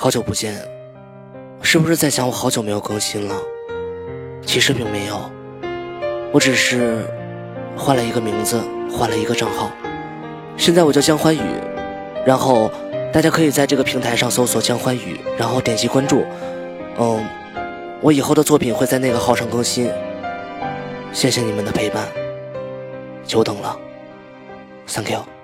好久不见。是不是在想我好久没有更新了？其实并没有。我只是换了一个名字换了一个账号。现在我叫江欢宇然后大家可以在这个平台上搜索江欢宇然后点击关注。嗯我以后的作品会在那个号上更新。谢谢你们的陪伴。久等了。Thank you